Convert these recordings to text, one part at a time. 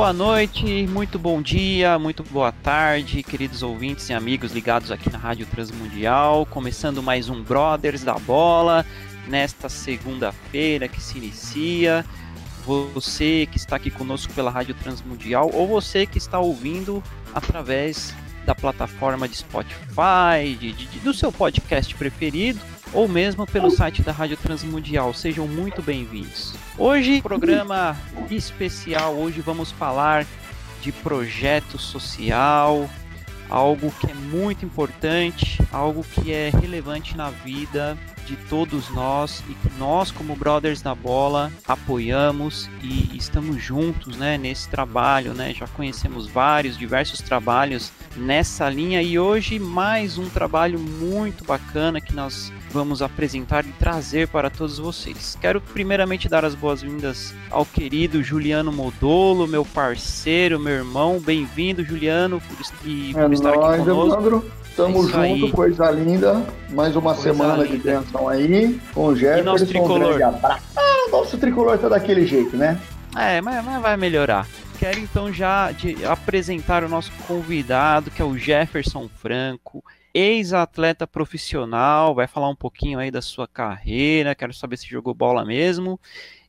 Boa noite, muito bom dia, muito boa tarde, queridos ouvintes e amigos ligados aqui na Rádio Transmundial. Começando mais um Brothers da Bola nesta segunda-feira que se inicia. Você que está aqui conosco pela Rádio Transmundial ou você que está ouvindo através da plataforma de Spotify, de, de, do seu podcast preferido ou mesmo pelo site da Rádio Transmundial. Sejam muito bem-vindos. Hoje, programa especial. Hoje vamos falar de projeto social, algo que é muito importante, algo que é relevante na vida de todos nós e que nós, como Brothers da Bola, apoiamos e estamos juntos né, nesse trabalho. Né? Já conhecemos vários, diversos trabalhos nessa linha e hoje mais um trabalho muito bacana que nós vamos apresentar e trazer para todos vocês. Quero primeiramente dar as boas-vindas ao querido Juliano Modolo, meu parceiro, meu irmão. Bem-vindo, Juliano, por, e, por é estar nóis, aqui conosco. Evandro. Tamo É junto, aí. coisa linda. Mais uma Coisa semana de linda. bênção aí. Com o Jefferson. nosso um tricolor? Ah, o nosso tricolor tá daquele jeito, né? É, mas, mas vai melhorar. Quero então já de- apresentar o nosso convidado, que é o Jefferson Franco, ex-atleta profissional, vai falar um pouquinho aí da sua carreira, quero saber se jogou bola mesmo.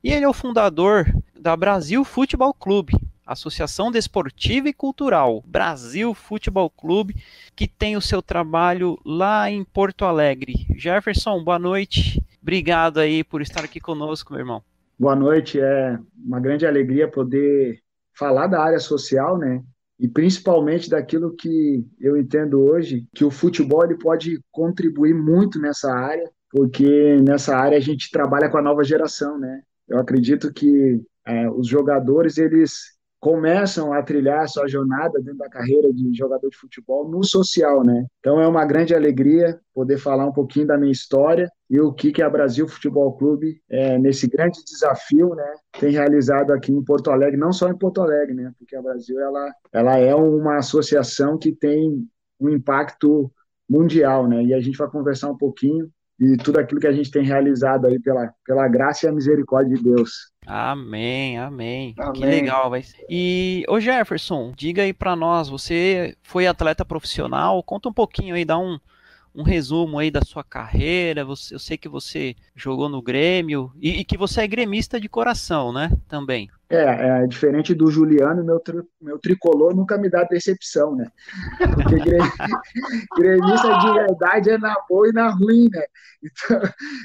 E ele é o fundador da Brasil Futebol Clube, Associação Desportiva e Cultural, Brasil Futebol Clube, que tem o seu trabalho lá em Porto Alegre. Jefferson, boa noite. Obrigado aí por estar aqui conosco, meu irmão. Boa noite. É uma grande alegria poder falar da área social, né? E principalmente daquilo que eu entendo hoje, que o futebol ele pode contribuir muito nessa área, porque nessa área a gente trabalha com a nova geração, né? Eu acredito que é, os jogadores eles começam a trilhar sua jornada dentro da carreira de jogador de futebol no social, né? Então é uma grande alegria poder falar um pouquinho da minha história e o que que a Brasil Futebol Clube é, nesse grande desafio, né, tem realizado aqui em Porto Alegre, não só em Porto Alegre, né, porque a Brasil ela ela é uma associação que tem um impacto mundial, né? E a gente vai conversar um pouquinho e tudo aquilo que a gente tem realizado aí pela pela graça e a misericórdia de Deus. Amém, amém. Que Amém. legal, vai. E ô Jefferson, diga aí pra nós, você foi atleta profissional? Conta um pouquinho aí, dá um, um resumo aí da sua carreira. Você, eu sei que você jogou no Grêmio e, e que você é gremista de coração, né? Também. É, é diferente do Juliano, meu, tri- meu tricolor nunca me dá decepção, né? Porque gre- gremista de verdade é na boa e na ruim, né? Então,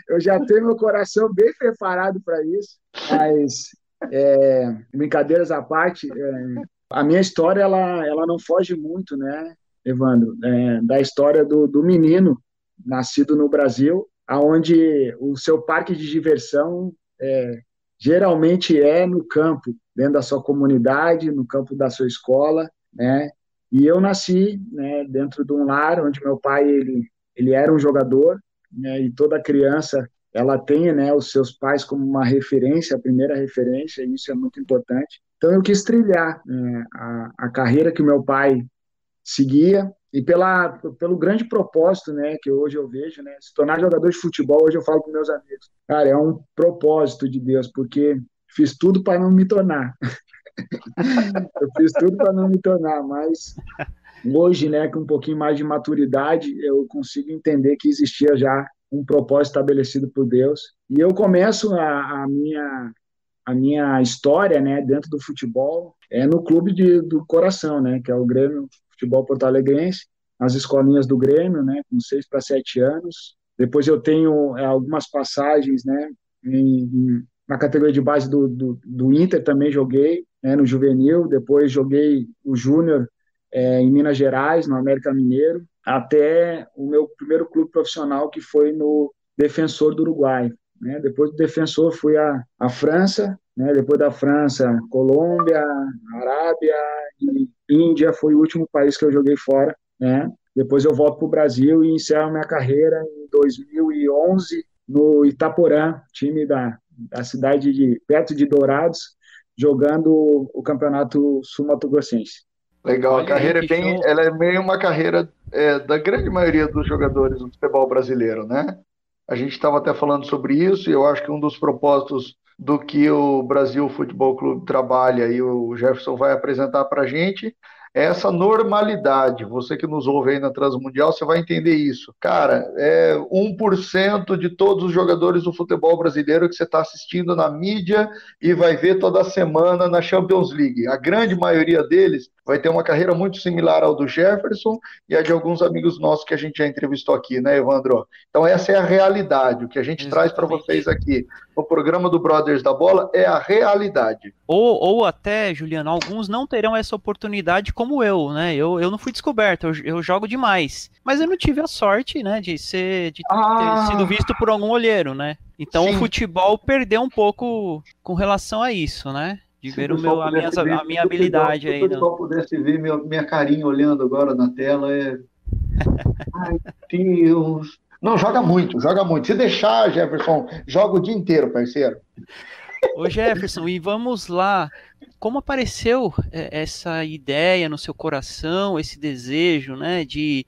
eu já tenho meu coração bem preparado para isso. Mas, é, brincadeiras à parte, é, a minha história, ela, ela não foge muito, né, Evandro? É, da história do, do menino nascido no Brasil, aonde o seu parque de diversão é, geralmente é no campo, dentro da sua comunidade, no campo da sua escola, né? E eu nasci, né, dentro de um lar onde meu pai ele ele era um jogador, né? E toda criança ela tem, né, os seus pais como uma referência, a primeira referência, e isso é muito importante. Então eu quis trilhar né, a, a carreira que meu pai seguia e pela, pelo grande propósito, né, que hoje eu vejo, né, se tornar jogador de futebol, hoje eu falo com meus amigos, cara, é um propósito de Deus, porque fiz tudo para não me tornar. eu fiz tudo para não me tornar, mas hoje, né, com um pouquinho mais de maturidade, eu consigo entender que existia já um propósito estabelecido por Deus. E eu começo a, a minha a minha história, né, dentro do futebol é no clube de, do coração, né, que é o Grêmio Futebol Porto Alegrense, nas escolinhas do Grêmio, né, com seis para sete anos. Depois eu tenho é, algumas passagens, né, em, em, na categoria de base do, do, do Inter também joguei, né, no juvenil. Depois joguei o júnior é, em Minas Gerais, no América Mineiro, até o meu primeiro clube profissional que foi no Defensor do Uruguai. né? Depois do defensor fui à, à França, né? Depois da França, Colômbia, Arábia e Índia foi o último país que eu joguei fora, né? Depois eu volto para o Brasil e encerro minha carreira em 2011 no Itaporã, time da, da cidade de perto de Dourados, jogando o campeonato sul-mato-grossense. Legal, a carreira é bem, ela é meio uma carreira é, da grande maioria dos jogadores do futebol brasileiro, né? A gente estava até falando sobre isso e eu acho que um dos propósitos do que o Brasil Futebol Clube trabalha e o Jefferson vai apresentar para a gente essa normalidade. Você que nos ouve aí na Transmundial, você vai entender isso. Cara, é 1% de todos os jogadores do futebol brasileiro que você está assistindo na mídia e vai ver toda semana na Champions League. A grande maioria deles vai ter uma carreira muito similar ao do Jefferson e a de alguns amigos nossos que a gente já entrevistou aqui, né, Evandro? Então, essa é a realidade. O que a gente Exatamente. traz para vocês aqui no programa do Brothers da Bola é a realidade. Ou, ou até, Juliano, alguns não terão essa oportunidade como eu, né? Eu, eu não fui descoberto, eu, eu jogo demais. Mas eu não tive a sorte, né, de ser de ah. ter sido visto por algum olheiro, né? Então Sim. o futebol perdeu um pouco com relação a isso, né? de ver o meu, a, minha, ver, a minha habilidade aí. Se o pessoal não. pudesse ver minha, minha carinha olhando agora na tela, é. Ai, Deus. Não, joga muito, joga muito. Se deixar, Jefferson, joga o dia inteiro, parceiro. Ô Jefferson, e vamos lá. Como apareceu é, essa ideia no seu coração, esse desejo, né, de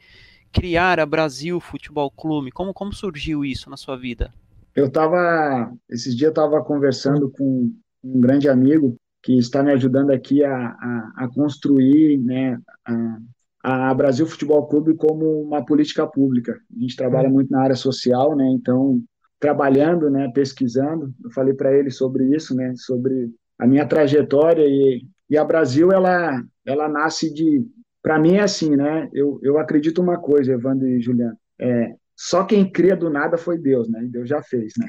criar a Brasil Futebol Clube? Como, como surgiu isso na sua vida? Eu estava, esses dias eu estava conversando com um grande amigo que está me ajudando aqui a, a, a construir né, a, a, Brasil Futebol Clube como uma política pública. A gente trabalha muito na área social, né, então, trabalhando, né, pesquisando, eu falei para ele sobre isso, né, sobre a minha trajetória e, e a Brasil, ela, ela nasce de... Para mim é assim, né, eu, eu acredito uma coisa, Evandro e Juliano, é, só quem cria do nada foi Deus, né, Deus já fez, né.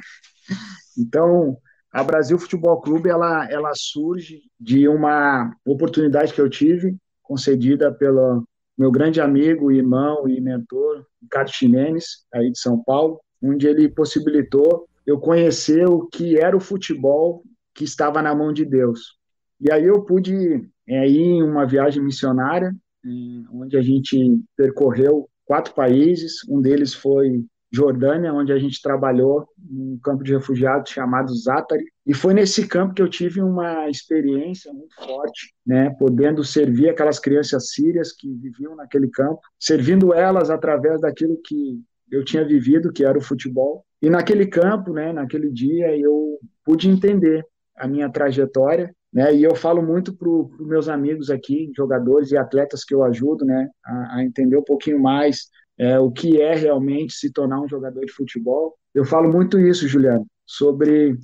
Então, a Brasil Futebol Clube ela, ela surge de uma oportunidade que eu tive, concedida pelo meu grande amigo, irmão e mentor, Ricardo Ximenes, aí de São Paulo, onde ele possibilitou eu conhecer o que era o futebol que estava na mão de Deus. E aí eu pude é, ir em uma viagem missionária, onde a gente percorreu quatro países, um deles foi Jordânia, onde a gente trabalhou num campo de refugiados chamado Zatari. E foi nesse campo que eu tive uma experiência muito forte, né, podendo servir aquelas crianças sírias que viviam naquele campo, servindo elas através daquilo que eu tinha vivido, que era o futebol. E naquele campo, né, naquele dia, eu pude entender a minha trajetória, né, e eu falo muito para os meus amigos aqui, jogadores e atletas que eu ajudo, né, a, a entender um pouquinho mais é, o que é realmente se tornar um jogador de futebol. Eu falo muito isso, Juliano, sobre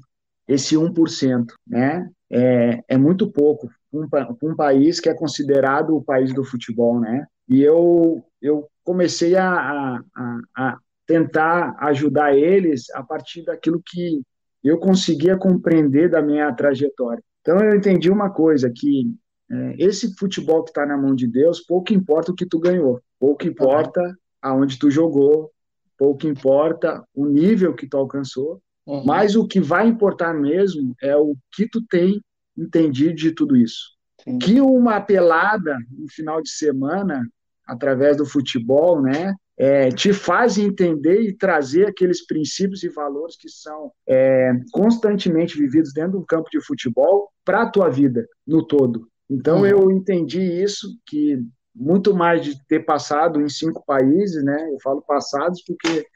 esse 1%, né? É, é muito pouco um, um, país que é considerado o país do futebol, né? E eu, eu comecei a, a, a tentar ajudar eles a partir daquilo que eu conseguia compreender da minha trajetória. Então eu entendi uma coisa, que é, esse futebol que está na mão de Deus, pouco importa o que tu ganhou, pouco importa aonde tu jogou, pouco importa o nível que tu alcançou, uhum. mas o que vai importar mesmo é o que tu tem entendido de tudo isso. Sim. Que uma pelada no final de semana, através do futebol, né, é, te faz entender e trazer aqueles princípios e valores que são é, constantemente vividos dentro do campo de futebol para a tua vida no todo. Então uhum. eu entendi isso, que muito mais de ter passado em cinco países, né? Eu falo passados porque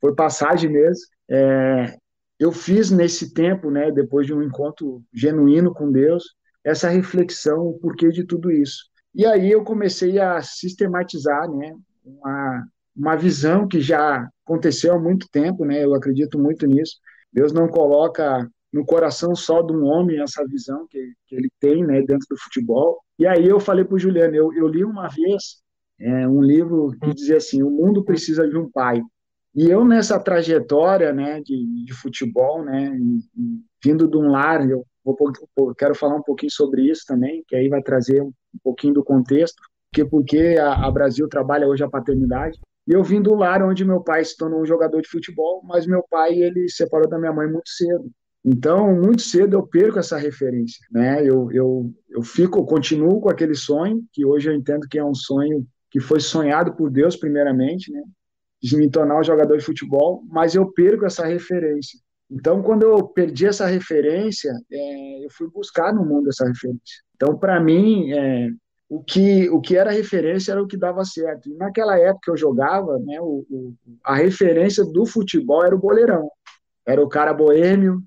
foi passagem mesmo. É, eu fiz nesse tempo, né? Depois de um encontro genuíno com Deus, essa reflexão, o porquê de tudo isso. E aí eu comecei a sistematizar, né? Uma, uma visão que já aconteceu há muito tempo, né? Eu acredito muito nisso. Deus não coloca no coração só de um homem essa visão que, que ele tem né, dentro do futebol. E aí eu falei para o Juliano, eu, eu li uma vez é, um livro que dizia assim, o mundo precisa de um pai. E eu nessa trajetória né, de, de futebol, né, vindo de um lar, eu vou, quero falar um pouquinho sobre isso também, que aí vai trazer um, um pouquinho do contexto, porque porque a, a Brasil trabalha hoje a paternidade. E eu vim do lar onde meu pai se tornou um jogador de futebol, mas meu pai ele separou da minha mãe muito cedo. Então, muito cedo eu perco essa referência, né? Eu, eu, eu fico, continuo com aquele sonho, que hoje eu entendo que é um sonho que foi sonhado por Deus primeiramente, né? De me tornar um jogador de futebol, mas eu perco essa referência. Então, quando eu perdi essa referência, é, eu fui buscar no mundo essa referência. Então, para mim, é, o, que, o que era referência era o que dava certo. E naquela época que eu jogava, né, o, o, a referência do futebol era o goleirão. Era o cara boêmio,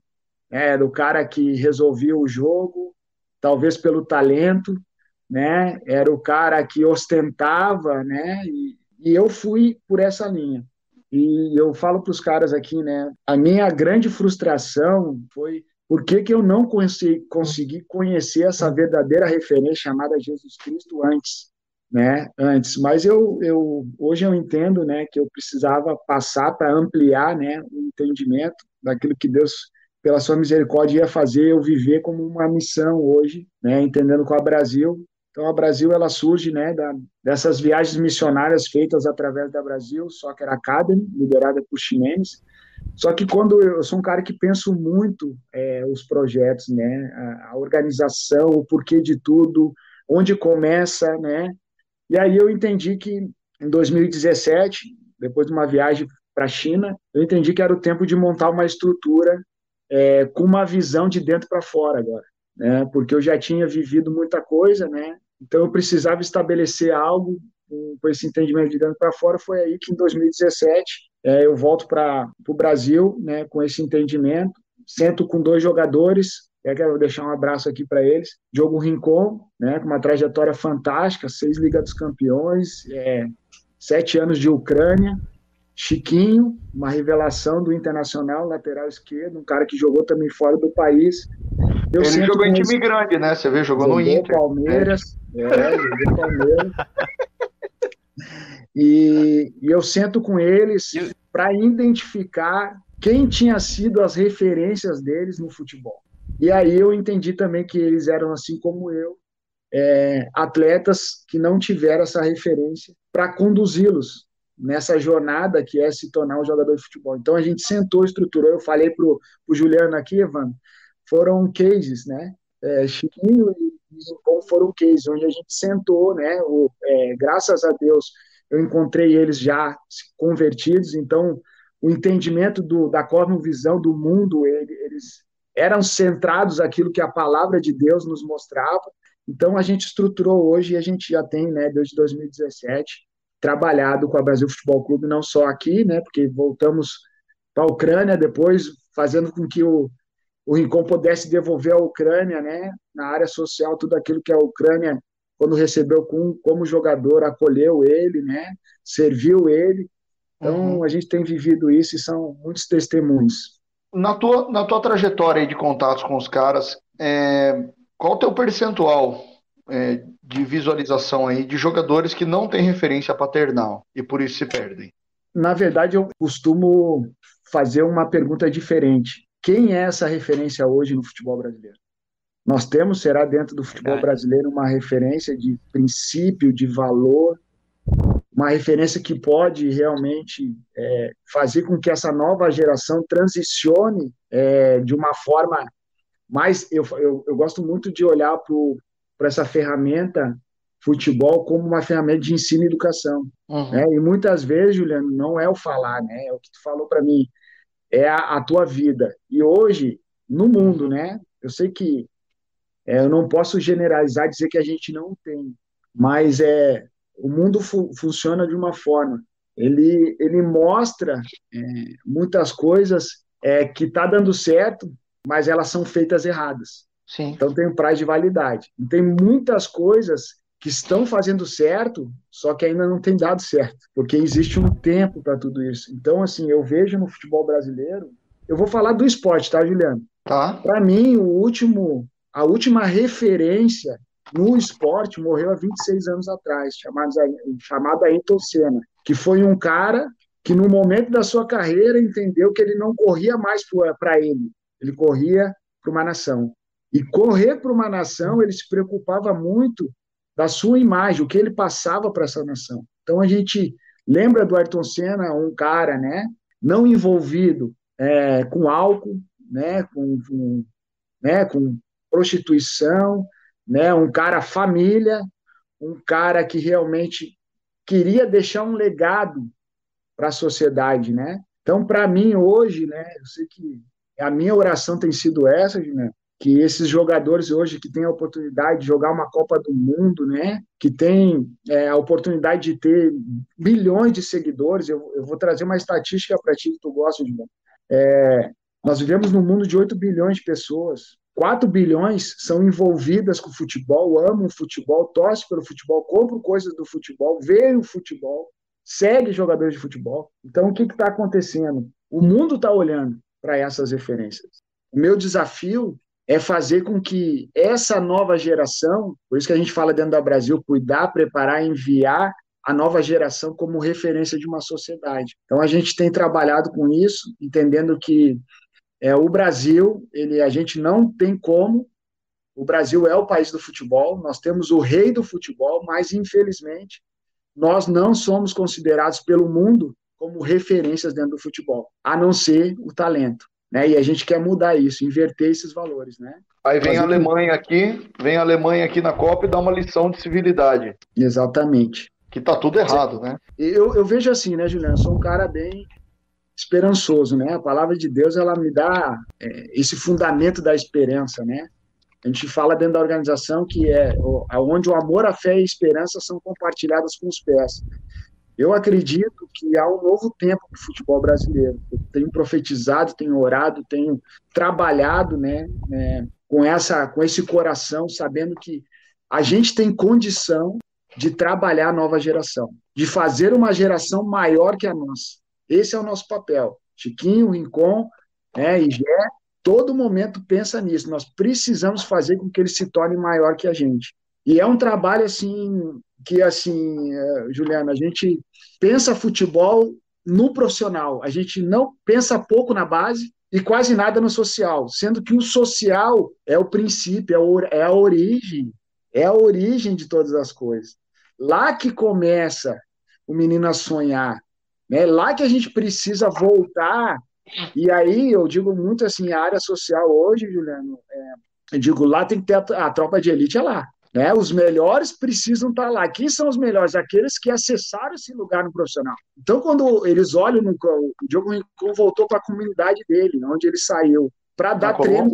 era o cara que resolvia o jogo, talvez pelo talento, né? Era o cara que ostentava, né? E, e eu fui por essa linha. E eu falo para os caras aqui, né? A minha grande frustração foi por que, que eu não consegui, consegui conhecer essa verdadeira referência chamada Jesus Cristo antes, né? Antes, mas eu, eu hoje eu entendo, né, que eu precisava passar para ampliar, né, o entendimento daquilo que Deus pela sua misericórdia ia fazer eu viver como uma missão hoje, né, entendendo com a Brasil então, a Brasil ela surge né, da, dessas viagens missionárias feitas através da Brasil Soccer Academy, liderada por chineses. Só que quando eu, eu sou um cara que penso muito é, os projetos, né, a, a, organização, o porquê de tudo, onde começa, né. E aí eu entendi que em 2017, depois de uma viagem para a China, eu entendi que era o tempo de montar uma estrutura é, com uma visão de dentro para fora agora. Né, porque eu já tinha vivido muita coisa, né, então eu precisava estabelecer algo com esse entendimento de dentro para fora. Foi aí que em 2017 é, eu volto para o Brasil né, com esse entendimento. Sento com dois jogadores, é, quero deixar um abraço aqui para eles. Diogo Rincon, né, com uma trajetória fantástica, seis Liga dos Campeões, é, sete anos de Ucrânia. Chiquinho, uma revelação do Internacional, lateral esquerdo, um cara que jogou também fora do país. Eu Ele jogou em time grande, né? Você vê, jogou, jogou no Inter. Palmeiras, é, jogou Palmeiras. E, e eu sento com eles para identificar quem tinha sido as referências deles no futebol. E aí eu entendi também que eles eram assim como eu, é, atletas que não tiveram essa referência para conduzi-los nessa jornada que é se tornar um jogador de futebol. Então a gente sentou, estruturou. Eu falei para o Juliano aqui, Evandro, foram cases, né? É, Chiquinho e Rincon foram cases, onde a gente sentou, né? O, é, graças a Deus, eu encontrei eles já convertidos, então o entendimento do, da cosmovisão do mundo, ele, eles eram centrados aquilo que a palavra de Deus nos mostrava. Então a gente estruturou hoje e a gente já tem, né, desde 2017, trabalhado com a Brasil Futebol Clube, não só aqui, né, porque voltamos para a Ucrânia depois, fazendo com que o, o Rincon pudesse devolver à Ucrânia, né, na área social, tudo aquilo que a Ucrânia, quando recebeu com, como jogador, acolheu ele, né, serviu ele. Então, uhum. a gente tem vivido isso e são muitos testemunhos. Na tua, na tua trajetória de contatos com os caras, é, qual o teu percentual é, de visualização aí de jogadores que não têm referência paternal e por isso se perdem? Na verdade, eu costumo fazer uma pergunta diferente. Quem é essa referência hoje no futebol brasileiro? Nós temos, será dentro do futebol brasileiro, uma referência de princípio, de valor, uma referência que pode realmente é, fazer com que essa nova geração transicione é, de uma forma mais. Eu, eu, eu gosto muito de olhar para essa ferramenta futebol como uma ferramenta de ensino e educação. Uhum. Né? E muitas vezes, Juliano, não é o falar, né? É o que tu falou para mim é a, a, tua vida. E hoje, no mundo, né? Eu sei que é, eu não posso generalizar dizer que a gente não tem, mas é o mundo fu funciona de uma forma. Ele ele mostra é, muitas coisas é, que tá dando certo, mas elas são feitas erradas. Sim. Então tem um prazo de validade. E tem muitas coisas que estão fazendo certo, só que ainda não tem dado certo, porque existe um tempo para tudo isso. Então, assim, eu vejo no futebol brasileiro, eu vou falar do esporte, tá, Juliano? Tá. Para mim, o último, a última referência no esporte morreu há 26 anos atrás, chamado, chamado Ayrton Senna, que foi um cara que no momento da sua carreira entendeu que ele não corria mais para ele, ele corria para uma nação. E correr para uma nação, ele se preocupava muito da sua imagem, o que ele passava para essa nação. Então a gente lembra do Ayrton Senna, um cara, né, não envolvido é, com álcool, né, com, com, né, com prostituição, né, um cara família, um cara que realmente queria deixar um legado para a sociedade, né? Então, para mim hoje, né, eu sei que a minha oração tem sido essa, né, que esses jogadores hoje que têm a oportunidade de jogar uma Copa do Mundo, né, que tem é, a oportunidade de ter milhões de seguidores, eu, eu vou trazer uma estatística para ti que tu gosta de é, nós vivemos num mundo de 8 bilhões de pessoas. 4 bilhões são envolvidas com o futebol, amam o futebol, torcem pelo futebol, compram coisas do futebol, veem o futebol, seguem jogadores de futebol. Então, o que está acontecendo? O mundo está olhando para essas referências. O meu desafio é fazer com que essa nova geração, por isso que a gente fala dentro da Brasil, cuidar, preparar, enviar a nova geração como referência de uma sociedade. Então a gente tem trabalhado com isso, entendendo que é, o Brasil, ele, a gente não tem como. O Brasil é o país do futebol, nós temos o rei do futebol, mas infelizmente nós não somos considerados pelo mundo como referências dentro do futebol, a não ser o talento. Né? E a gente quer mudar isso, inverter esses valores, né? Aí vem a Alemanha aqui, vem a Alemanha aqui na Copa e dá uma lição de civilidade. Exatamente. Que tá tudo errado, né? Eu, eu vejo assim, né, Juliano? Eu sou um cara bem esperançoso, né? A palavra de Deus ela me dá é, esse fundamento da esperança, né? A gente fala dentro da organização que é onde o amor, a fé e a esperança são compartilhadas com os pés. Eu acredito que há um novo tempo para o futebol brasileiro. Eu tenho profetizado, tenho orado, tenho trabalhado, né, né, com essa, com esse coração, sabendo que a gente tem condição de trabalhar a nova geração, de fazer uma geração maior que a nossa. Esse é o nosso papel. Chiquinho, Rincon, né, e Gé, todo momento pensa nisso. Nós precisamos fazer com que ele se torne maior que a gente. E é um trabalho assim que assim, é, Juliana, a gente pensa futebol no profissional, a gente não pensa pouco na base e quase nada no social, sendo que o social é o princípio, é, é a origem, é a origem de todas as coisas. Lá que começa o menino a sonhar, né? Lá que a gente precisa voltar. E aí eu digo muito assim, a área social hoje, Juliano, é, eu digo lá tem que ter a, a tropa de elite é lá. Né? Os melhores precisam estar lá. Quem são os melhores? Aqueles que acessaram esse lugar no profissional. Então, quando eles olham, no, o Diogo Rincon voltou para a comunidade dele, onde ele saiu, para dar treino.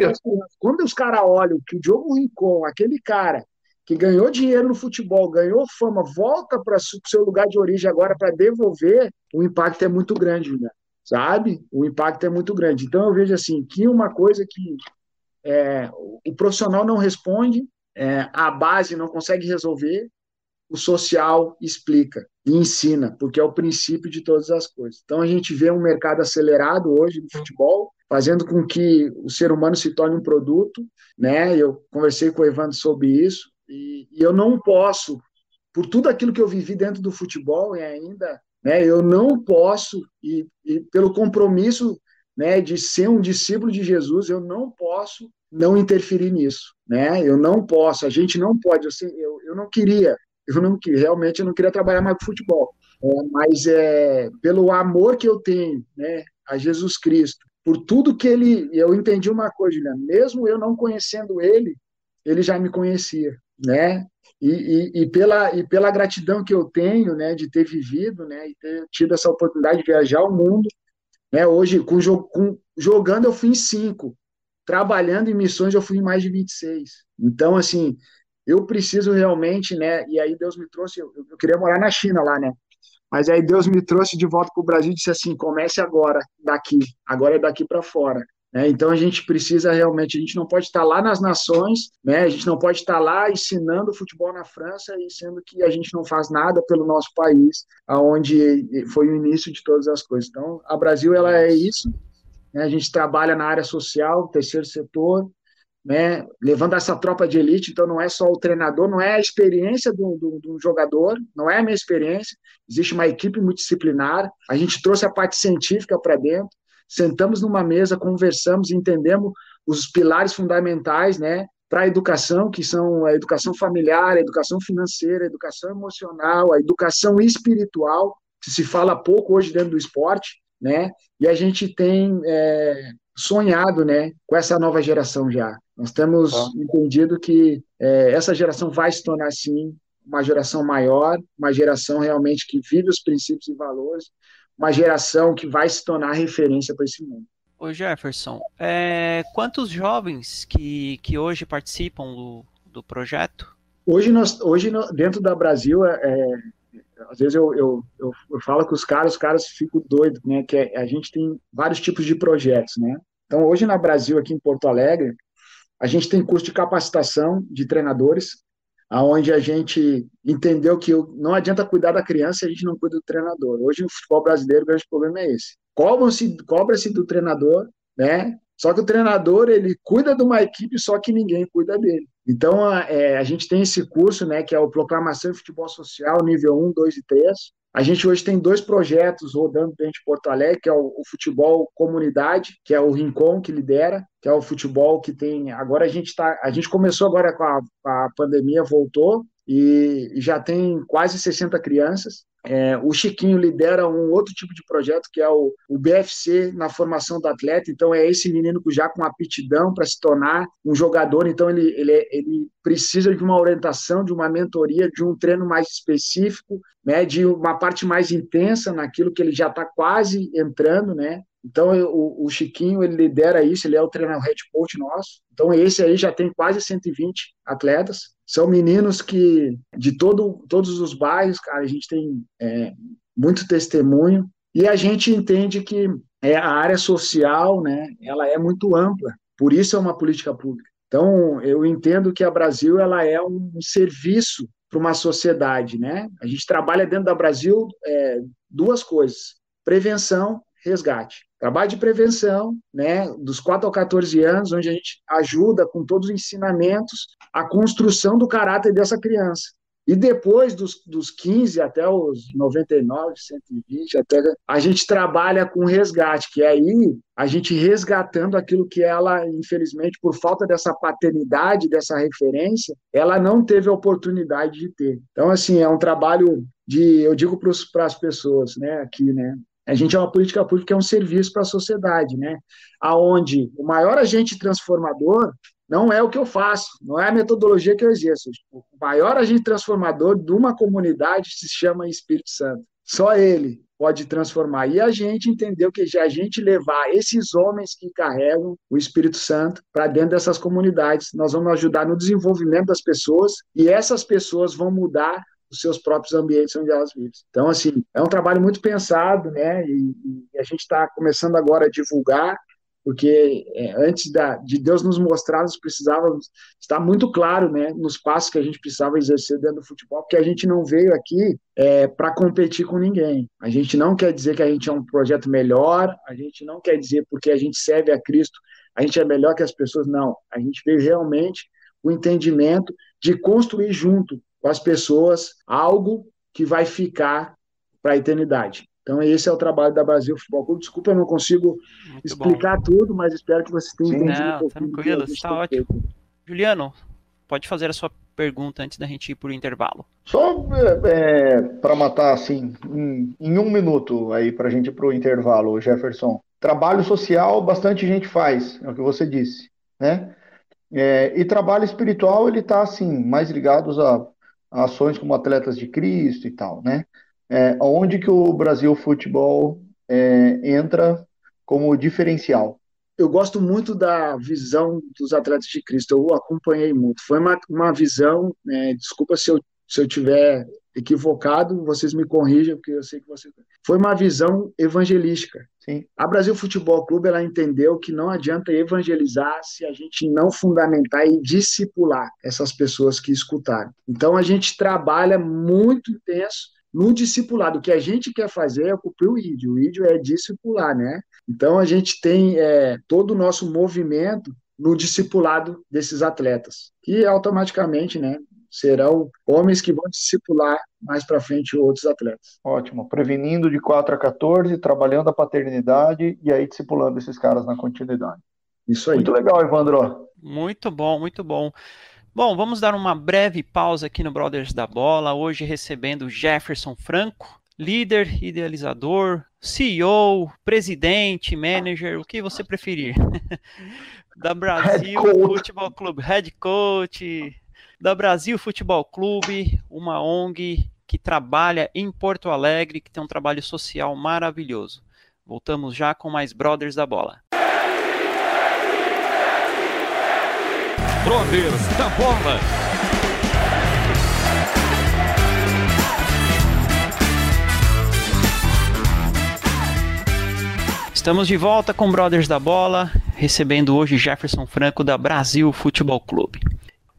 Quando os caras olham que o Diogo Rincon, aquele cara que ganhou dinheiro no futebol, ganhou fama, volta para o seu lugar de origem agora para devolver, o impacto é muito grande, né? sabe? O impacto é muito grande. Então eu vejo assim que uma coisa que é, o profissional não responde, é, a base não consegue resolver, o social explica e ensina, porque é o princípio de todas as coisas. Então a gente vê um mercado acelerado hoje no futebol, fazendo com que o ser humano se torne um produto, né? Eu conversei com o Evandro sobre isso. E, e eu não posso, por tudo aquilo que eu vivi dentro do futebol e ainda, né, eu não posso, e, e pelo compromisso né, de ser um discípulo de Jesus, eu não posso não interferir nisso, né? Eu não posso, a gente não pode, eu, eu, eu não queria, eu não realmente eu não queria trabalhar mais com futebol, é, mas é pelo amor que eu tenho, né, a Jesus Cristo, por tudo que ele, eu entendi uma coisa, Juliano, mesmo eu não conhecendo ele, ele já me conhecia, né? E, e, e, pela, e pela gratidão que eu tenho, né, de ter vivido, né, e ter tido essa oportunidade de viajar o mundo, né, hoje, com, com, jogando eu fui em cinco, trabalhando em missões eu fui em mais de 26. Então, assim, eu preciso realmente, né, e aí Deus me trouxe, eu, eu queria morar na China lá, né, mas aí Deus me trouxe de volta para o Brasil e disse assim, comece agora, daqui, agora é daqui para fora. Né? Então a gente precisa realmente, a gente não pode estar lá nas nações, né? a gente não pode estar lá ensinando futebol na França e sendo que a gente não faz nada pelo nosso país, aonde foi o início de todas as coisas. Então a Brasil ela é isso, né? a gente trabalha na área social, terceiro setor, né, levando essa tropa de elite, então não é só o treinador, não é a experiência do, do, do, jogador, não é a minha experiência, existe uma equipe multidisciplinar, a gente trouxe a parte científica para dentro, sentamos numa mesa, conversamos, entendemos os pilares fundamentais, né, para a educação, que são a educação familiar, a educação financeira, a educação emocional, a educação espiritual, que se fala pouco hoje dentro do esporte, né? E a gente tem é, sonhado, né, com essa nova geração já. Nós temos ah. entendido que é, essa geração vai se tornar, sim, uma geração maior, uma geração realmente que vive os princípios e valores, uma geração que vai se tornar referência para esse mundo. Ô Jefferson, é, quantos jovens que, que hoje participam do, do projeto? Hoje, nós, hoje dentro da Brasil, é, é, às vezes eu, eu, eu, eu, falo com os caras, os caras ficam doidos, né? Que é, a gente tem vários tipos de projetos, né? Então, hoje na Brasil, aqui em Porto Alegre, a gente tem curso de capacitação de treinadores, aonde a gente entendeu que não adianta cuidar da criança se a gente não cuida do treinador. Hoje no futebol brasileiro o grande problema é esse. Cobra-se cobra do treinador, né? Só que o treinador ele cuida de uma equipe, só que ninguém cuida dele. Então a, é, a gente tem esse curso, né, que é o Proclamação de Futebol Social nível 1, 2 e 3, a gente hoje tem dois projetos rodando dentro de Porto Alegre, que é o, o, futebol comunidade, que é o Rincon que lidera, que é o futebol que tem. Agora a gente tá, a gente começou agora com a, a pandemia, voltou e já tem quase 60 crianças. É, o Chiquinho lidera um outro tipo de projeto que é o, o, BFC na formação do atleta. Então, é esse menino já com aptidão para se tornar um jogador. Então, ele, ele, ele precisa de uma orientação, de uma mentoria, de um treino mais específico, né, de uma parte mais intensa naquilo que ele já está quase entrando, né? Então, o, o, Chiquinho, ele lidera isso, ele é o treinador head coach nosso. Então, esse aí já tem quase 120 atletas. São meninos que, de todo, todos os bairros, cara, a gente tem é, muito testemunho. E a gente entende que é, a área social, né, ela é muito ampla. Por isso é uma política pública. Então, eu entendo que a Brasil, ela é um serviço para uma sociedade, né? A gente trabalha dentro da Brasil é, duas coisas: prevenção, resgate. Trabalho de prevenção, né, dos 4 aos 14 anos, onde a gente ajuda com todos os ensinamentos a construção do caráter dessa criança. E depois dos, dos 15 até os 99, 120, até, a gente trabalha com resgate, que é aí a gente resgatando aquilo que ela, infelizmente, por falta dessa paternidade, dessa referência, ela não teve a oportunidade de ter. Então, assim, é um trabalho de, eu digo para as pessoas, né, aqui, né, a gente é uma política pública que é um serviço para a sociedade, né? Aonde o maior agente transformador não é o que eu faço, não é a metodologia que eu exerço. O maior agente transformador de uma comunidade se chama Espírito Santo. Só ele pode transformar. E a gente entendeu que a gente levar esses homens que carregam o Espírito Santo para dentro dessas comunidades, nós vamos ajudar no desenvolvimento das pessoas e essas pessoas vão mudar os seus próprios ambientes onde elas vivem. Então, assim, é um trabalho muito pensado, né? E, e a gente está começando agora a divulgar, porque é, antes da, de Deus nos mostrar, nós precisávamos estar muito claro, né? Nos passos que a gente precisava exercer dentro do futebol, porque a gente não veio aqui é, para competir com ninguém. A gente não quer dizer que a gente é um projeto melhor, a gente não quer dizer porque a gente serve a Cristo, a gente é melhor que as pessoas, não. A gente veio realmente o entendimento de construir junto com as pessoas algo que vai ficar para a eternidade. Então, esse é o trabalho da Brasil Futebol Clube. Desculpa, eu não consigo Muito explicar bom. tudo, mas espero que vocês tenham entendido. Não, um tranquilo, está ótimo. Feito. Juliano, pode fazer a sua pergunta antes da gente ir para o intervalo. Só é, é para matar assim, em, em, um minuto aí para a gente ir para o intervalo, Jefferson. Trabalho social, bastante gente faz, é o que você disse, né? É, e trabalho espiritual, ele está assim, mais ligados a ações como Atletas de Cristo e tal, né? É, onde que o Brasil Futebol é, entra como diferencial? Eu gosto muito da visão dos Atletas de Cristo, eu acompanhei muito. Foi uma, uma visão, né, desculpa se eu, se eu tiver equivocado, vocês me corrijam, porque eu sei que você. Foi uma visão evangelística. Sim. A Brasil Futebol Clube ela entendeu que não adianta evangelizar se a gente não fundamentar e discipular essas pessoas que escutaram. Então a gente trabalha muito intenso no discipulado. O que a gente quer fazer é cumprir o ídio. O ídio é discipular, né? Então a gente tem é, todo o nosso movimento no discipulado desses atletas, que automaticamente, né, serão homens que vão discipular mais para frente outros atletas. Ótimo. Prevenindo de 4 a 14, trabalhando a paternidade e aí discipulando esses caras na continuidade. Isso aí. Muito legal, Evandro. Muito bom, muito bom. Bom, vamos dar uma breve pausa aqui no Brothers da Bola, hoje recebendo Jefferson Franco, líder, idealizador, CEO, presidente, manager, o que você preferir. da Brasil Futebol Clube, head coach, da Brasil Futebol Clube, uma ONG que trabalha em Porto Alegre, que tem um trabalho social maravilhoso. Voltamos já com mais Brothers da Bola. Brothers da Bola. Estamos de volta com Brothers da Bola, recebendo hoje Jefferson Franco da Brasil Futebol Clube.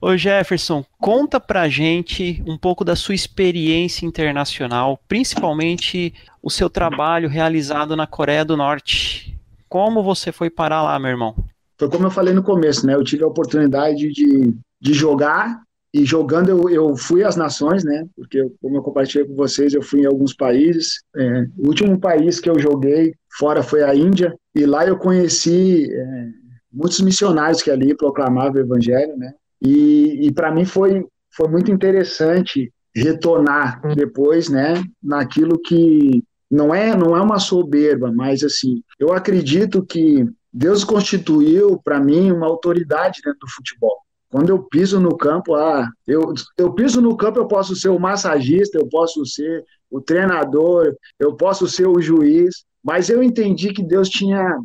Ô Jefferson, conta pra gente um pouco da sua experiência internacional, principalmente o seu trabalho realizado na Coreia do Norte. Como você foi parar lá, meu irmão? Foi como eu falei no começo, né? Eu tive a oportunidade de, de jogar e jogando eu, eu fui às nações, né? Porque, como eu compartilhei com vocês, eu fui em alguns países. É, o último país que eu joguei fora foi a Índia, e lá eu conheci é, muitos missionários que ali proclamavam o evangelho, né? E, e para mim foi, foi muito interessante retornar depois, né, naquilo que não é não é uma soberba, mas assim, eu acredito que Deus constituiu para mim uma autoridade dentro do futebol. Quando eu piso no campo, ah, eu, eu piso no campo, eu posso ser o massagista, eu posso ser o treinador, eu posso ser o juiz, mas eu entendi que Deus tinha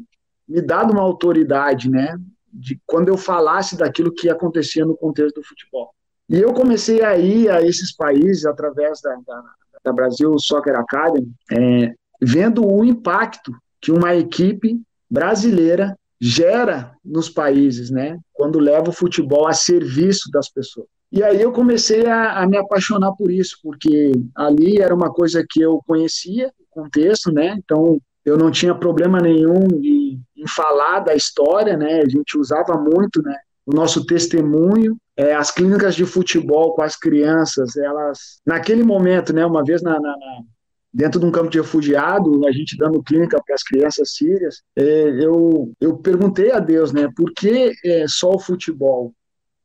me dado uma autoridade, né? De quando eu falasse daquilo que acontecia no contexto do futebol. E eu comecei a ir a esses países através da, da, da Brasil Soccer Academy, é, vendo o impacto que uma equipe brasileira gera nos países, né? Quando leva o futebol a serviço das pessoas. E aí eu comecei a, a, me apaixonar por isso, porque ali era uma coisa que eu conhecia, o contexto, né? Então eu não tinha problema nenhum em falar da história, né? A gente usava muito, né? O nosso testemunho, é, as clínicas de futebol com as crianças, elas, naquele momento, né? Uma vez na, na, na dentro de um campo de refugiado, a gente dando clínica para as crianças sírias, é, eu, eu perguntei a Deus, né? Por que é, só o futebol?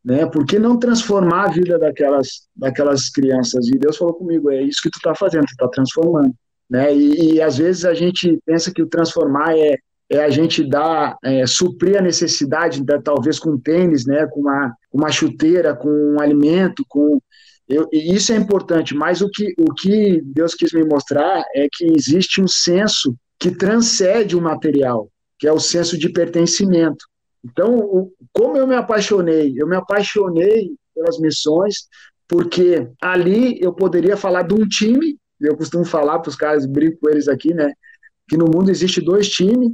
Né? Por que não transformar a vida daquelas, daquelas crianças? E Deus falou comigo, é isso que tu está fazendo, tu está transformando. Né? E, e, às vezes a gente pensa que o transformar é, é a gente dar, é, suprir a necessidade, da, talvez com tênis, né? com uma, uma chuteira, com um alimento, com eu, isso é importante, mas o que, o que Deus quis me mostrar é que existe um senso que transcende o material, que é o senso de pertencimento. Então, o, como eu me apaixonei? Eu me apaixonei pelas missões, porque ali eu poderia falar de um time eu costumo falar para os caras, brinco com eles aqui, né? Que no mundo existe dois times,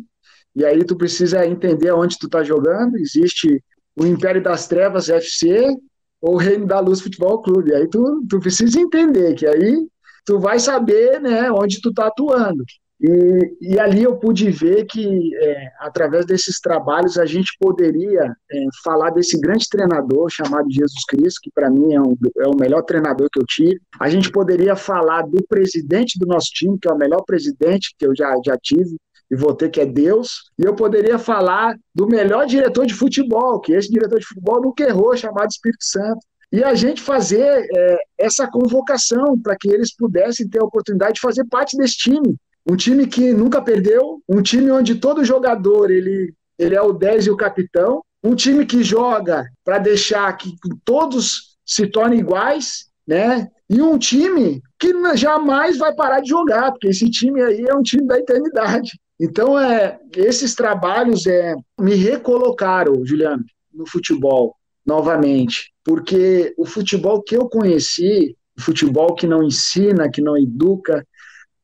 e aí tu precisa entender onde tu tá jogando. Existe o Império das Trevas FC ou o Reino da Luz Futebol Clube. Aí tu, tu precisa entender que aí tu vai saber, né, onde tu tá atuando. E, e ali eu pude ver que, é, através desses trabalhos, a gente poderia é, falar desse grande treinador chamado Jesus Cristo, que para mim é, um, é o melhor treinador que eu tive. A gente poderia falar do presidente do nosso time, que é o melhor presidente que eu já, já tive, e vou ter que é Deus. E eu poderia falar do melhor diretor de futebol, que esse diretor de futebol nunca errou, chamado Espírito Santo. E a gente fazer é, essa convocação para que eles pudessem ter a oportunidade de fazer parte desse time. Um time que nunca perdeu, um time onde todo jogador ele, ele é o 10 e o capitão, um time que joga para deixar que todos se tornem iguais, né? E um time que jamais vai parar de jogar, porque esse time aí é um time da eternidade. Então, é, esses trabalhos é, me recolocaram, Juliano, no futebol, novamente. Porque o futebol que eu conheci, o futebol que não ensina, que não educa,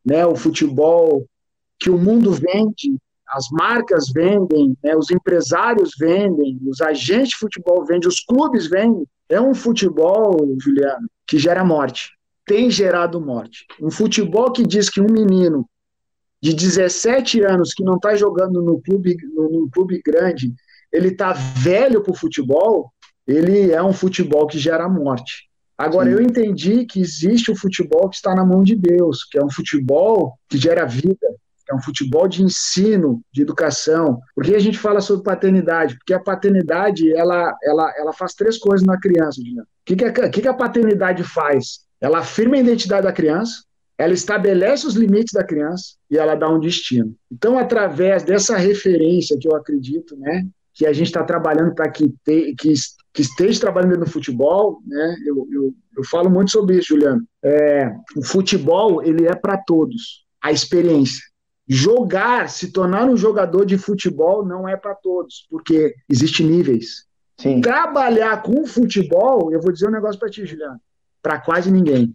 né, o futebol que o mundo vende, as marcas vendem, né, os empresários vendem, os agentes de futebol vendem, os clubes vendem. É um futebol, Juliano, que gera morte. Tem gerado morte. Um futebol que diz que um menino de 17 anos que não está jogando no clube, num clube grande, ele está velho para o futebol, ele é um futebol que gera morte. Agora, Sim. eu entendi que existe o futebol que está na mão de Deus, que é um futebol que gera vida, que é um futebol de ensino, de educação. Por que a gente fala sobre paternidade? Porque a paternidade, ela, ela, ela faz três coisas na criança. O que, que, a, que, que a paternidade faz? Ela afirma a identidade da criança, ela estabelece os limites da criança e ela dá um destino. Então, através dessa referência que eu acredito, né, que a gente está trabalhando para que, te, que, que, esteja trabalhando no futebol, né, eu, eu, eu falo muito sobre isso, Juliano. É, o futebol, ele é para todos, a experiência. Jogar, se tornar um jogador de futebol não é para todos, porque existem níveis. Sim. Trabalhar com futebol, eu vou dizer um negócio para ti, Juliano, para quase ninguém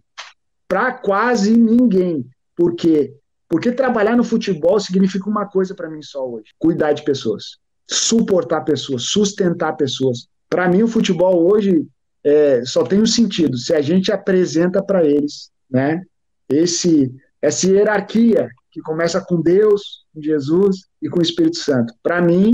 para quase ninguém. Por quê? Porque trabalhar no futebol significa uma coisa para mim só hoje: cuidar de pessoas, suportar pessoas, sustentar pessoas. Para mim, o futebol hoje é, só tem um sentido se a gente apresenta para eles, né? Esse essa hierarquia que começa com Deus, com Jesus e com o Espírito Santo. Para mim,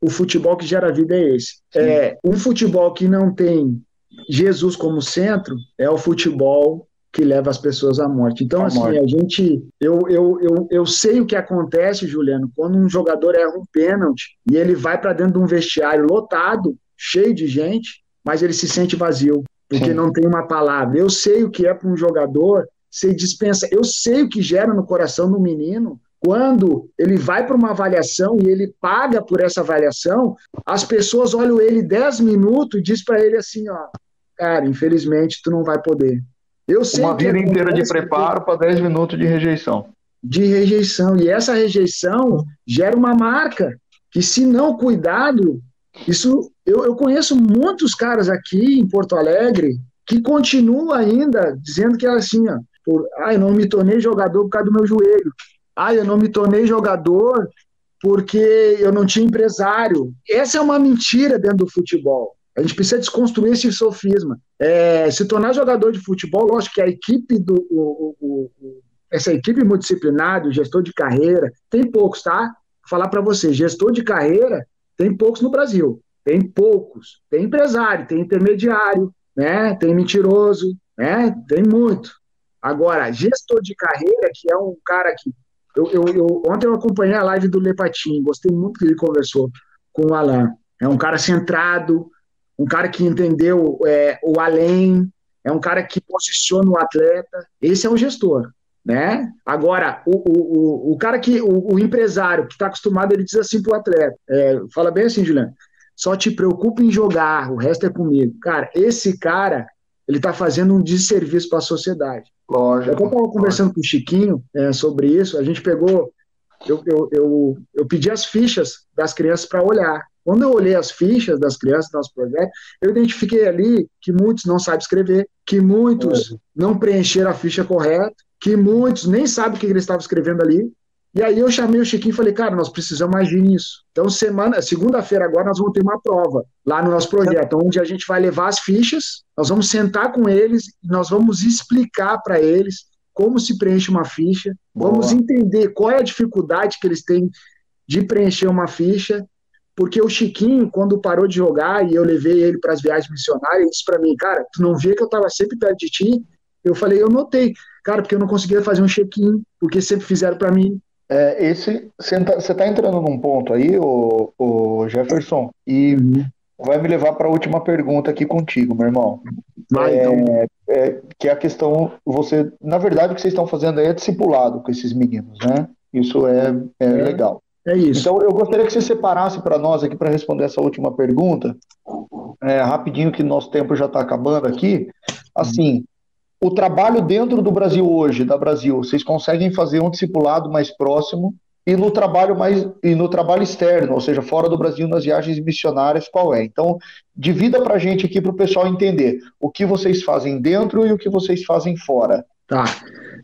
o futebol que gera vida é esse. É um futebol que não tem Jesus como centro é o futebol que leva as pessoas à morte. Então, a assim, morte. a gente. Eu, eu, eu, eu sei o que acontece, Juliano, quando um jogador erra um pênalti e ele vai para dentro de um vestiário lotado, cheio de gente, mas ele se sente vazio, porque Sim. não tem uma palavra. Eu sei o que é para um jogador ser dispensa. Eu sei o que gera no coração do menino quando ele vai para uma avaliação e ele paga por essa avaliação, as pessoas olham ele 10 minutos e diz para ele assim, ó, cara, infelizmente tu não vai poder. Eu sei Uma vida inteira de preparo para 10 minutos de rejeição. De rejeição. E essa rejeição gera uma marca que, se não cuidado, isso. Eu, eu conheço muitos caras aqui em Porto Alegre que continuam ainda dizendo que é assim, ó, por, ah, eu não me tornei jogador por causa do meu joelho. Ah, eu não me tornei jogador porque eu não tinha empresário. Essa é uma mentira dentro do futebol. A gente precisa desconstruir esse sofisma. É, se tornar jogador de futebol, lógico que a equipe do. O, o, o, essa equipe multidisciplinar, o gestor de carreira, tem poucos, tá? Vou falar para você, gestor de carreira tem poucos no Brasil. Tem poucos. Tem empresário, tem intermediário, né? Tem mentiroso, né? Tem muito. Agora, gestor de carreira, que é um cara que. Eu, eu, eu ontem eu acompanhei a live do Lepatin, gostei muito que ele conversou com o Alan. É um cara centrado, um cara que entendeu é, o além, é um cara que posiciona o atleta. Esse é o gestor. Né? Agora, o, o, o, cara que, o, o empresário que está acostumado, ele diz assim para o atleta: é, fala bem assim, Juliano, só te preocupa em jogar, o resto é comigo. Cara, esse cara, ele está fazendo um desserviço para a sociedade. Lógico. Eu estava conversando com o Chiquinho é, sobre isso, a gente pegou, eu, eu, eu, eu pedi as fichas das crianças para olhar. Quando eu olhei as fichas das crianças do nosso projeto, eu identifiquei ali que muitos não sabem escrever, que muitos não preencheram a ficha correta, que muitos nem sabem o que eles estavam escrevendo ali. E aí eu chamei o Chiquinho e falei, cara, nós precisamos agir nisso. Então, semana, segunda-feira agora nós vamos ter uma prova lá no nosso projeto, onde a gente vai levar as fichas, nós vamos sentar com eles e nós vamos explicar para eles como se preenche uma ficha, Boa. vamos entender qual é a dificuldade que eles têm de preencher uma ficha porque o Chiquinho, quando parou de jogar e eu levei ele para as viagens missionárias, ele disse para mim, cara, tu não via que eu estava sempre perto de ti? Eu falei, eu notei, cara, porque eu não conseguia fazer um check-in, porque sempre fizeram para mim. É, esse, você está tá entrando num ponto aí, o, o Jefferson, e uhum. vai me levar para a última pergunta aqui contigo, meu irmão. Vai, é, então. É, que é a questão, você, na verdade, o que vocês estão fazendo aí é discipulado com esses meninos, né? Isso é, é, é. legal. É isso. Então, eu gostaria que você separasse para nós aqui, para responder essa última pergunta, é, rapidinho, que nosso tempo já está acabando aqui. Assim, o trabalho dentro do Brasil hoje, da Brasil, vocês conseguem fazer um discipulado mais próximo e no trabalho mais e no trabalho externo, ou seja, fora do Brasil, nas viagens missionárias, qual é? Então, divida para a gente aqui para o pessoal entender o que vocês fazem dentro e o que vocês fazem fora. Tá.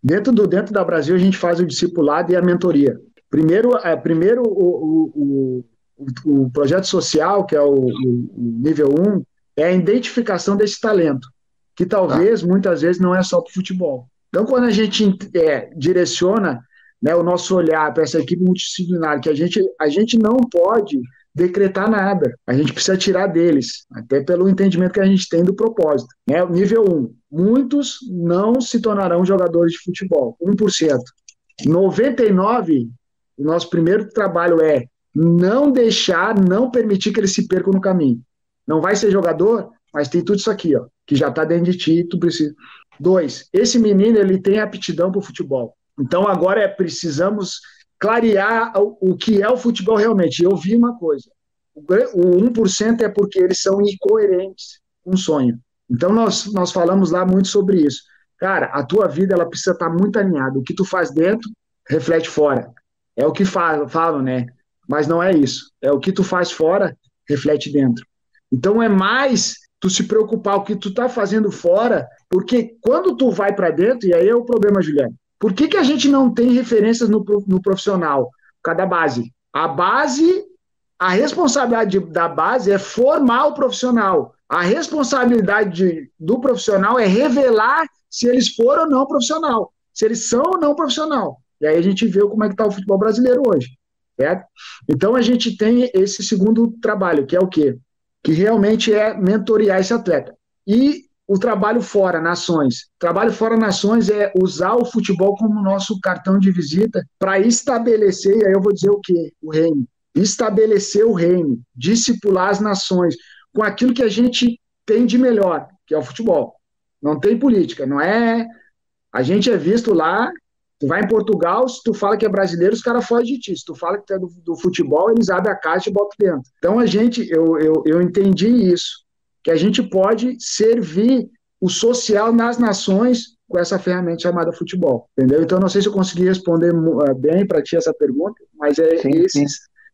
Dentro do dentro da Brasil, a gente faz o discipulado e a mentoria. Primeiro, é, primeiro o, o, o, o projeto social, que é o, nível 1, é a identificação desse talento, que talvez, tá. muitas vezes, não é só para o futebol. Então, quando a gente é, direciona né, o nosso olhar para essa equipe multidisciplinar, que a gente, a gente não pode decretar nada, a gente precisa tirar deles, até pelo entendimento que a gente tem do propósito. Né? O nível 1, muitos não se tornarão jogadores de futebol, 1%. 99 o nosso primeiro trabalho é não deixar, não permitir que eles se percam no caminho. Não vai ser jogador, mas tem tudo isso aqui, ó, que já está dentro de ti, tu precisa. Dois, esse menino ele tem aptidão para o futebol. Então agora é precisamos clarear o, o que é o futebol realmente. Eu vi uma coisa: o, o 1% é porque eles são incoerentes com o sonho. Então nós, nós falamos lá muito sobre isso. Cara, a tua vida ela precisa estar muito alinhada. O que tu faz dentro reflete fora. É o que falam, né? Mas não é isso. É o que tu faz fora reflete dentro. Então é mais tu se preocupar o que tu tá fazendo fora, porque quando tu vai para dentro, e aí é o problema, Juliano. Por que, que a gente não tem referências no, no profissional? Cada base. A base, a responsabilidade da base é formar o profissional. A responsabilidade de, do profissional é revelar se eles foram ou não profissional, se eles são ou não profissional. E aí a gente vê como é que está o futebol brasileiro hoje. Certo? Então a gente tem esse segundo trabalho, que é o quê? Que realmente é mentorear esse atleta. E o trabalho fora, nações. Trabalho fora, nações é usar o futebol como nosso cartão de visita para estabelecer, e aí eu vou dizer o quê? O reino. Estabelecer o reino, discipular as nações com aquilo que a gente tem de melhor, que é o futebol. Não tem política, não é. A gente é visto lá Tu vai em Portugal, se tu fala que é brasileiro, os caras fogem de ti. Se tu fala que tu é do, do, futebol, eles abrem a caixa e botam dentro. Então a gente, eu, eu, eu entendi isso, que a gente pode servir o social nas nações com essa ferramenta chamada futebol, entendeu? Então não sei se eu consegui responder uh, bem para ti essa pergunta, mas é sim, esses sim.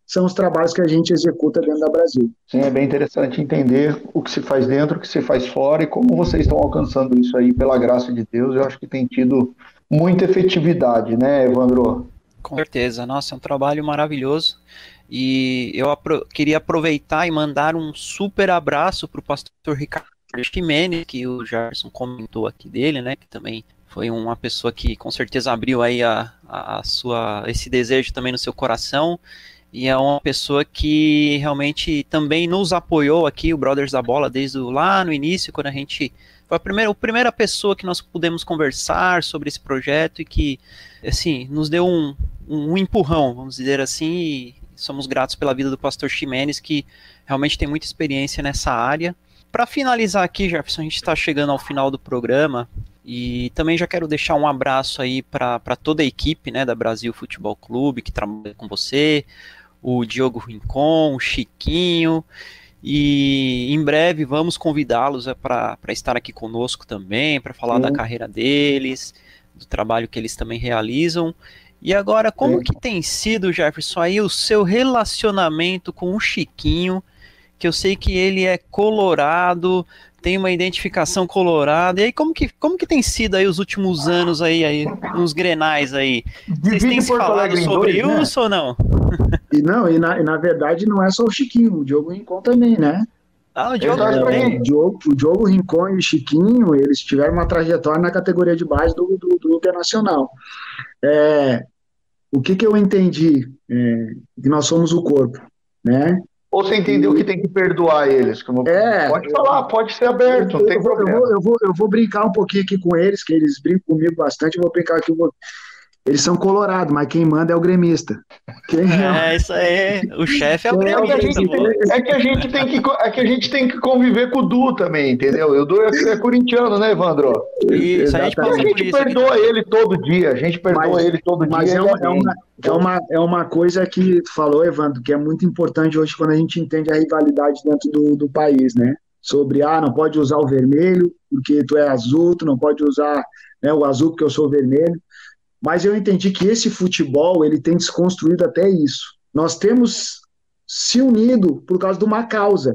são os trabalhos que a gente executa dentro da Brasil. Sim, é bem interessante entender o que se faz dentro, o que se faz fora e como vocês estão alcançando isso aí pela graça de Deus. Eu acho que tem tido muita efetividade, né, Evandro? Com certeza, nossa, é um trabalho maravilhoso. E eu apro queria aproveitar e mandar um super abraço para o pastor Ricardo Ximenes, que o Gerson comentou aqui dele, né? Que também foi uma pessoa que com certeza abriu aí a, a sua esse desejo também no seu coração e é uma pessoa que realmente também nos apoiou aqui o Brothers da Bola desde lá no início quando a gente foi a primeira, a primeira pessoa que nós pudemos conversar sobre esse projeto e que, assim, nos deu um, um empurrão, vamos dizer assim, e somos gratos pela vida do pastor Ximenes, que realmente tem muita experiência nessa área. Para finalizar aqui, Jefferson, a gente está chegando ao final do programa e também já quero deixar um abraço aí para toda a equipe né, da Brasil Futebol Clube que trabalha com você, o Diogo Rincon, o Chiquinho e em breve vamos convidá-los é, para estar aqui conosco também, para falar da carreira deles, do trabalho que eles também realizam. E agora, como Sim. que tem sido, Jefferson, aí o seu relacionamento com o Chiquinho, que eu sei que ele é colorado, tem uma identificação colorada. E aí, como que, como que tem sido aí os últimos anos aí, aí nos grenais aí? Vocês têm se falado sobre né? isso né? ou não? E não, e na, e na verdade não é só o Chiquinho, o Diogo Rincon também, né? Ah, o Diogo também. O Diogo, o Diogo Rincon e o Chiquinho, eles tiveram uma trajetória na categoria de base do, do, do Internacional. É, o que, que eu entendi? É, que nós somos o corpo, né? Ou você entendeu e... que tem que perdoar eles? Como... É, pode falar, pode ser aberto, eu, não tem eu, problema. Eu vou, eu, vou, eu vou brincar um pouquinho aqui com eles, que eles brincam comigo bastante, eu vou brincar aqui, vou, eles são colorados, mas quem manda é o gremista. Quem é, é isso aí. O chefe é o gremista. É que, gente, é que, a gente tem que, é que a gente tem que conviver com o Du também, entendeu? O Du é, é corintiano, né, Evandro? Isso, a gente, a gente perdoa ele todo dia. A gente perdoa mas, ele todo mas dia. Mas é, é, uma, é, uma, é uma coisa que tu falou, Evandro, que é muito importante hoje quando a gente entende a rivalidade dentro do, do país, né? Sobre, ah, não pode usar o vermelho porque tu é azul, tu não pode usar né, o azul porque eu sou vermelho mas eu entendi que esse futebol ele tem desconstruído até isso. Nós temos se unido por causa de uma causa,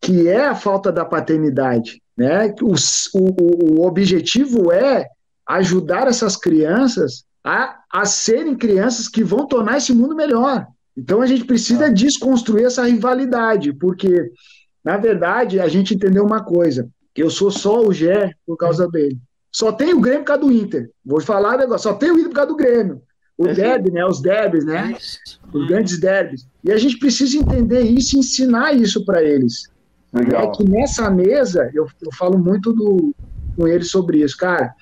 que é a falta da paternidade. Né? O, o, o objetivo é ajudar essas crianças a, a serem crianças que vão tornar esse mundo melhor. Então a gente precisa desconstruir essa rivalidade, porque, na verdade, a gente entendeu uma coisa, eu sou só o Gé por causa dele. Só tem o Grêmio por causa do Inter. Vou falar negócio. Só tem o Inter por causa do Grêmio. O é derby, né? Os derbys, né? Os grandes derbys. E a gente precisa entender isso e ensinar isso para eles. Legal. É que nessa mesa, eu, eu falo muito do, com eles sobre isso. Cara,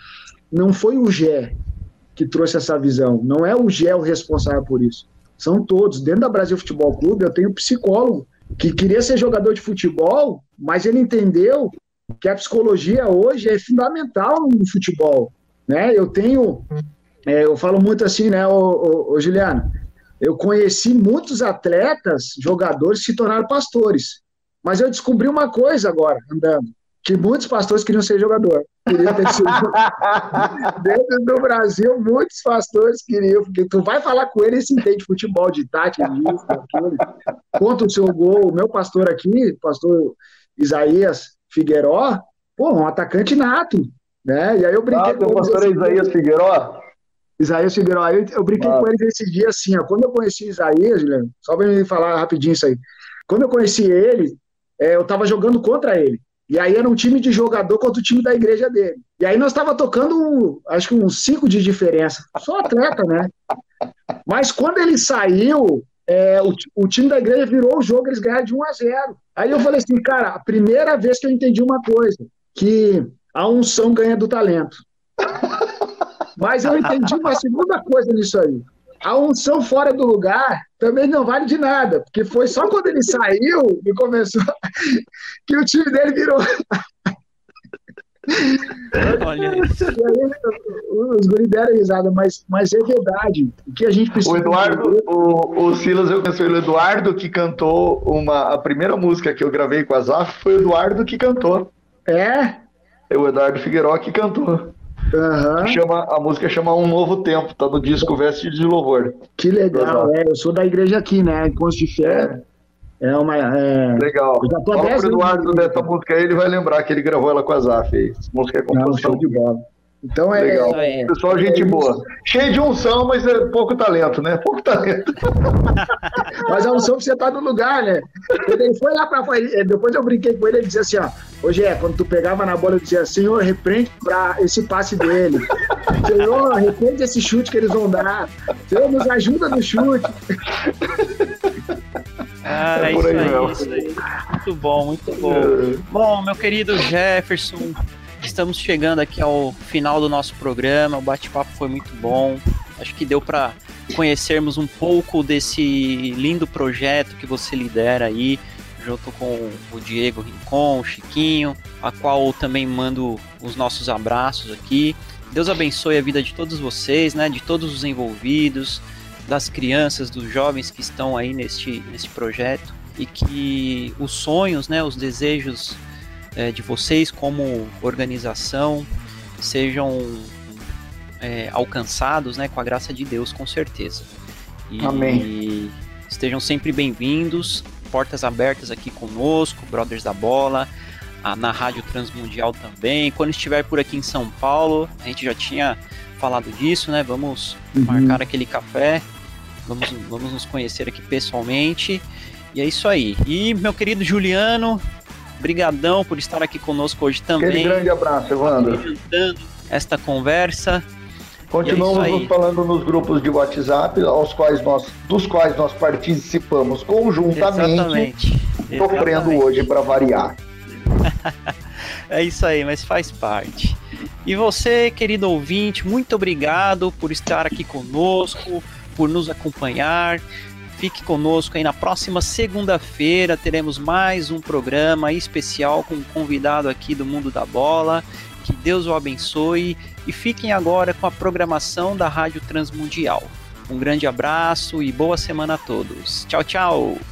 não foi o Gé que trouxe essa visão. Não é o Gé o responsável por isso. São todos. Dentro da Brasil Futebol Clube, eu tenho um psicólogo que queria ser jogador de futebol, mas ele entendeu que a psicologia hoje é fundamental no futebol, né? Eu tenho, é, eu falo muito assim, né, ô, ô, ô, Juliano, eu conheci muitos atletas, jogadores que se tornaram pastores, mas eu descobri uma coisa agora, andando, que muitos pastores queriam ser jogador. Queriam ter sido... Dentro do Brasil, muitos pastores queriam, porque tu vai falar com ele, ele se entende futebol, de tática, disso, daquilo. Conta o seu gol, o meu pastor aqui, pastor Isaías Figueiró, pô, um atacante nato, né? E aí eu brinquei ah, com o pastor Isaías Figueiró? Isaías Figueiró, eu, eu brinquei ah. com ele esse dia assim, ó, quando eu conheci Isaías, Juliano, só para me falar rapidinho isso aí, quando eu conheci ele, é, eu estava jogando contra ele, e aí era um time de jogador contra o time da igreja dele. E aí nós estava tocando, acho que uns cinco de diferença. Só atleta, né? Mas quando ele saiu, é, o, o, time da igreja virou o jogo, eles ganharam de 1 a 0. Aí eu falei assim, cara, a primeira vez que eu entendi uma coisa, que a unção ganha do talento. Mas eu entendi uma segunda coisa nisso aí. A unção fora do lugar também não vale de nada, porque foi só quando ele saiu e começou que o time dele virou. Olha isso. Os guris deram risada, mas, mas é verdade. O que a gente precisa. O Eduardo, o, o Silas, eu conheci o Eduardo que cantou uma. A primeira música que eu gravei com a Zaf foi o Eduardo que cantou. É? É o Eduardo Figueiró que cantou. Uhum. Chama, a música chama Um Novo Tempo, tá no disco Veste de Louvor. Que legal, é, eu sou da igreja aqui, né? Encontro de Fé. É uma. É... Legal. Eu já tô Fala pro Eduardo dessa música aí, ele vai lembrar que ele gravou ela com a Zaf. Essa música é composição. de bola. Então é. Legal. É, Pessoal, gente é boa. Cheio de unção, mas é pouco talento, né? Pouco talento. mas a unção que você tá no lugar, né? Ele foi lá para Depois eu brinquei com ele, ele dizia assim: ó, hoje é, quando tu pegava na bola, eu dizia, Senhor, repreende para esse passe dele. Senhor, repreende esse chute que eles vão dar. Senhor, nos ajuda no chute. Ah, é, é isso, aí, aí, isso aí. Muito bom, muito bom. Bom, meu querido Jefferson, Estamos chegando aqui ao final do nosso programa. O bate-papo foi muito bom. Acho que deu para conhecermos um pouco desse lindo projeto que você lidera aí, junto com o Diego Rincon, o Chiquinho, a qual também mando os nossos abraços aqui. Deus abençoe a vida de todos vocês, né, de todos os envolvidos, das crianças, dos jovens que estão aí neste, neste projeto e que os sonhos, né, os desejos é, de vocês como organização sejam é, alcançados né, com a graça de Deus, com certeza. E, Amém. estejam sempre bem-vindos, portas abertas aqui conosco, Brothers da Bola, a, na Rádio Transmundial também. Quando estiver por aqui em São Paulo, a gente já tinha falado disso, né? Vamos uhum. marcar aquele café, vamos, vamos nos conhecer aqui pessoalmente. E é isso aí. E meu querido Juliano, Brigadão por estar aqui conosco hoje também. Aquele grande abraço, Evandro. esta conversa. Continuamos é nos falando nos grupos de WhatsApp, aos quais nós, dos quais nós participamos conjuntamente, Exatamente. sofrendo Exatamente. hoje para variar. é isso aí, mas faz parte. E você, querido ouvinte, muito obrigado por estar aqui conosco, por nos acompanhar. Fique conosco aí na próxima segunda-feira. Teremos mais um programa especial com um convidado aqui do Mundo da Bola. Que Deus o abençoe e fiquem agora com a programação da Rádio Transmundial. Um grande abraço e boa semana a todos. Tchau, tchau!